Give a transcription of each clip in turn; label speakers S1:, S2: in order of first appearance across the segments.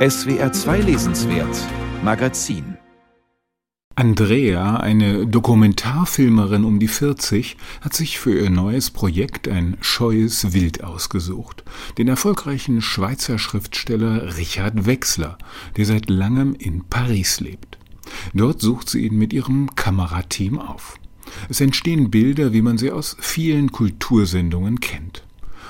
S1: SWR 2 Lesenswert Magazin
S2: Andrea, eine Dokumentarfilmerin um die 40, hat sich für ihr neues Projekt ein scheues Wild ausgesucht. Den erfolgreichen Schweizer Schriftsteller Richard Wechsler, der seit langem in Paris lebt. Dort sucht sie ihn mit ihrem Kamerateam auf. Es entstehen Bilder, wie man sie aus vielen Kultursendungen kennt.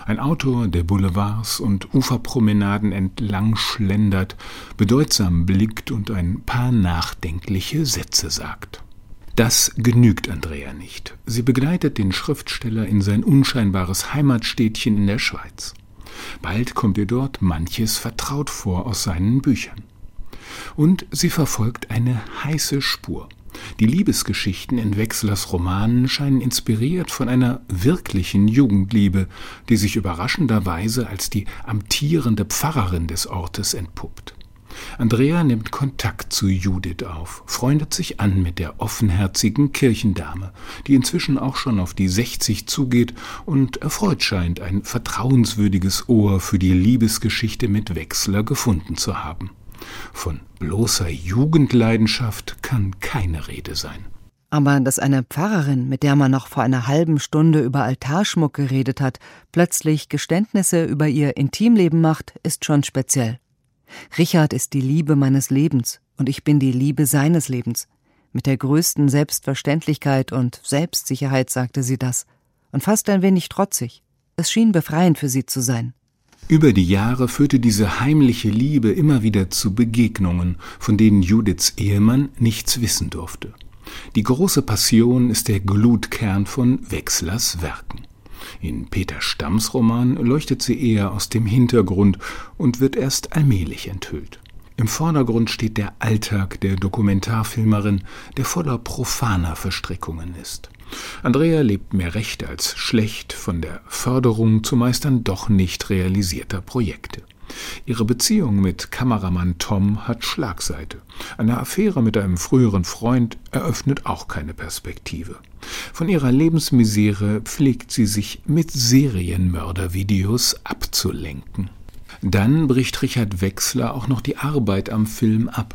S2: Ein Autor, der Boulevards und Uferpromenaden entlang schlendert, bedeutsam blickt und ein paar nachdenkliche Sätze sagt. Das genügt Andrea nicht. Sie begleitet den Schriftsteller in sein unscheinbares Heimatstädtchen in der Schweiz. Bald kommt ihr dort manches vertraut vor aus seinen Büchern. Und sie verfolgt eine heiße Spur. Die Liebesgeschichten in Wechslers Romanen scheinen inspiriert von einer wirklichen Jugendliebe, die sich überraschenderweise als die amtierende Pfarrerin des Ortes entpuppt. Andrea nimmt Kontakt zu Judith auf, freundet sich an mit der offenherzigen Kirchendame, die inzwischen auch schon auf die 60 zugeht und erfreut scheint, ein vertrauenswürdiges Ohr für die Liebesgeschichte mit Wechsler gefunden zu haben. Von bloßer Jugendleidenschaft kann keine Rede sein.
S3: Aber dass eine Pfarrerin, mit der man noch vor einer halben Stunde über Altarschmuck geredet hat, plötzlich Geständnisse über ihr Intimleben macht, ist schon speziell. Richard ist die Liebe meines Lebens und ich bin die Liebe seines Lebens. Mit der größten Selbstverständlichkeit und Selbstsicherheit sagte sie das und fast ein wenig trotzig. Es schien befreiend für sie zu sein.
S2: Über die Jahre führte diese heimliche Liebe immer wieder zu Begegnungen, von denen Judiths Ehemann nichts wissen durfte. Die große Passion ist der Glutkern von Wechslers Werken. In Peter Stamms Roman leuchtet sie eher aus dem Hintergrund und wird erst allmählich enthüllt. Im Vordergrund steht der Alltag der Dokumentarfilmerin, der voller profaner Verstrickungen ist. Andrea lebt mehr recht als schlecht von der Förderung zumeist dann doch nicht realisierter Projekte. Ihre Beziehung mit Kameramann Tom hat Schlagseite. Eine Affäre mit einem früheren Freund eröffnet auch keine Perspektive. Von ihrer Lebensmisere pflegt sie sich mit Serienmördervideos abzulenken. Dann bricht Richard Wechsler auch noch die Arbeit am Film ab.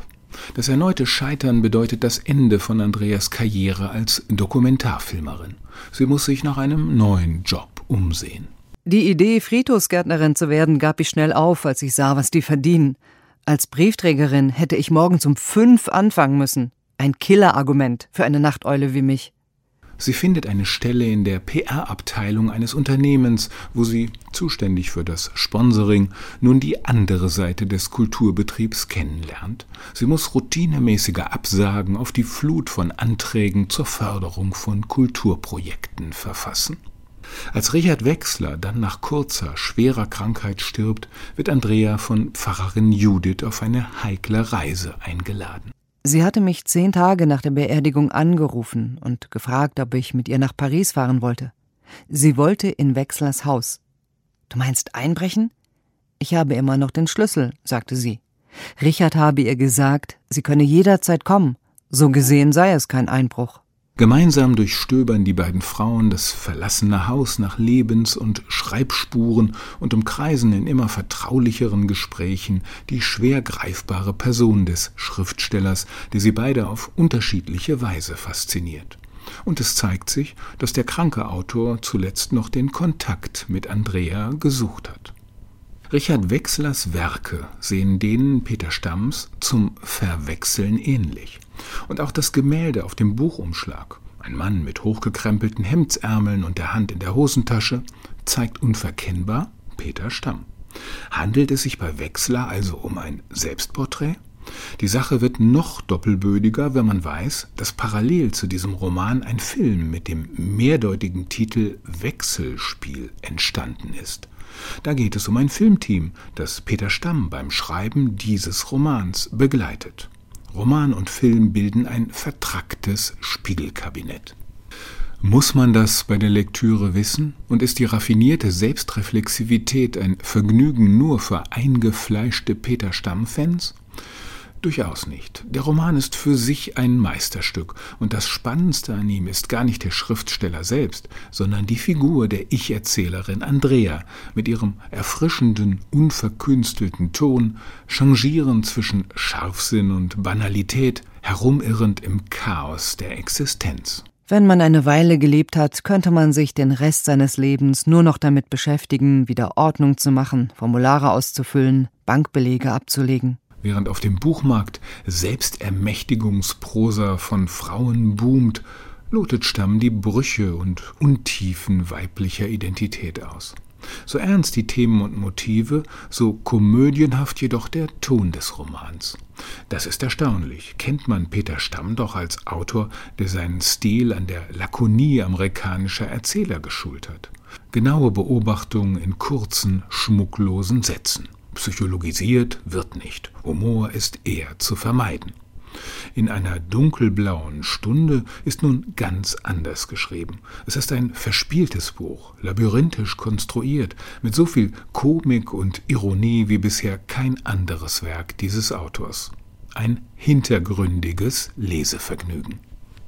S2: Das erneute Scheitern bedeutet das Ende von Andreas Karriere als Dokumentarfilmerin. Sie muss sich nach einem neuen Job umsehen.
S3: Die Idee, Friedhofsgärtnerin zu werden, gab ich schnell auf, als ich sah, was die verdienen. Als Briefträgerin hätte ich morgens um fünf anfangen müssen. Ein Killerargument für eine Nachteule wie mich.
S2: Sie findet eine Stelle in der PR-Abteilung eines Unternehmens, wo sie, zuständig für das Sponsoring, nun die andere Seite des Kulturbetriebs kennenlernt. Sie muss routinemäßige Absagen auf die Flut von Anträgen zur Förderung von Kulturprojekten verfassen. Als Richard Wechsler dann nach kurzer, schwerer Krankheit stirbt, wird Andrea von Pfarrerin Judith auf eine heikle Reise eingeladen.
S3: Sie hatte mich zehn Tage nach der Beerdigung angerufen und gefragt, ob ich mit ihr nach Paris fahren wollte. Sie wollte in Wechslers Haus. Du meinst einbrechen? Ich habe immer noch den Schlüssel, sagte sie. Richard habe ihr gesagt, sie könne jederzeit kommen. So gesehen sei es kein Einbruch.
S2: Gemeinsam durchstöbern die beiden Frauen das verlassene Haus nach Lebens- und Schreibspuren und umkreisen in immer vertraulicheren Gesprächen die schwer greifbare Person des Schriftstellers, die sie beide auf unterschiedliche Weise fasziniert. Und es zeigt sich, dass der kranke Autor zuletzt noch den Kontakt mit Andrea gesucht hat. Richard Wechslers Werke sehen denen Peter Stamms zum Verwechseln ähnlich. Und auch das Gemälde auf dem Buchumschlag, ein Mann mit hochgekrempelten Hemdsärmeln und der Hand in der Hosentasche, zeigt unverkennbar Peter Stamm. Handelt es sich bei Wechsler also um ein Selbstporträt? Die Sache wird noch doppelbödiger, wenn man weiß, dass parallel zu diesem Roman ein Film mit dem mehrdeutigen Titel Wechselspiel entstanden ist. Da geht es um ein Filmteam, das Peter Stamm beim Schreiben dieses Romans begleitet. Roman und Film bilden ein vertracktes Spiegelkabinett. Muss man das bei der Lektüre wissen? Und ist die raffinierte Selbstreflexivität ein Vergnügen nur für eingefleischte Peter Stamm-Fans? Durchaus nicht. Der Roman ist für sich ein Meisterstück, und das Spannendste an ihm ist gar nicht der Schriftsteller selbst, sondern die Figur der Ich-Erzählerin Andrea mit ihrem erfrischenden, unverkünstelten Ton, changierend zwischen Scharfsinn und Banalität, herumirrend im Chaos der Existenz.
S3: Wenn man eine Weile gelebt hat, könnte man sich den Rest seines Lebens nur noch damit beschäftigen, wieder Ordnung zu machen, Formulare auszufüllen, Bankbelege abzulegen.
S2: Während auf dem Buchmarkt Selbstermächtigungsprosa von Frauen boomt, lotet Stamm die Brüche und Untiefen weiblicher Identität aus. So ernst die Themen und Motive, so komödienhaft jedoch der Ton des Romans. Das ist erstaunlich. Kennt man Peter Stamm doch als Autor, der seinen Stil an der Lakonie amerikanischer Erzähler geschult hat. Genaue Beobachtung in kurzen, schmucklosen Sätzen. Psychologisiert wird nicht. Humor ist eher zu vermeiden. In einer dunkelblauen Stunde ist nun ganz anders geschrieben. Es ist ein verspieltes Buch, labyrinthisch konstruiert, mit so viel Komik und Ironie wie bisher kein anderes Werk dieses Autors. Ein hintergründiges Lesevergnügen.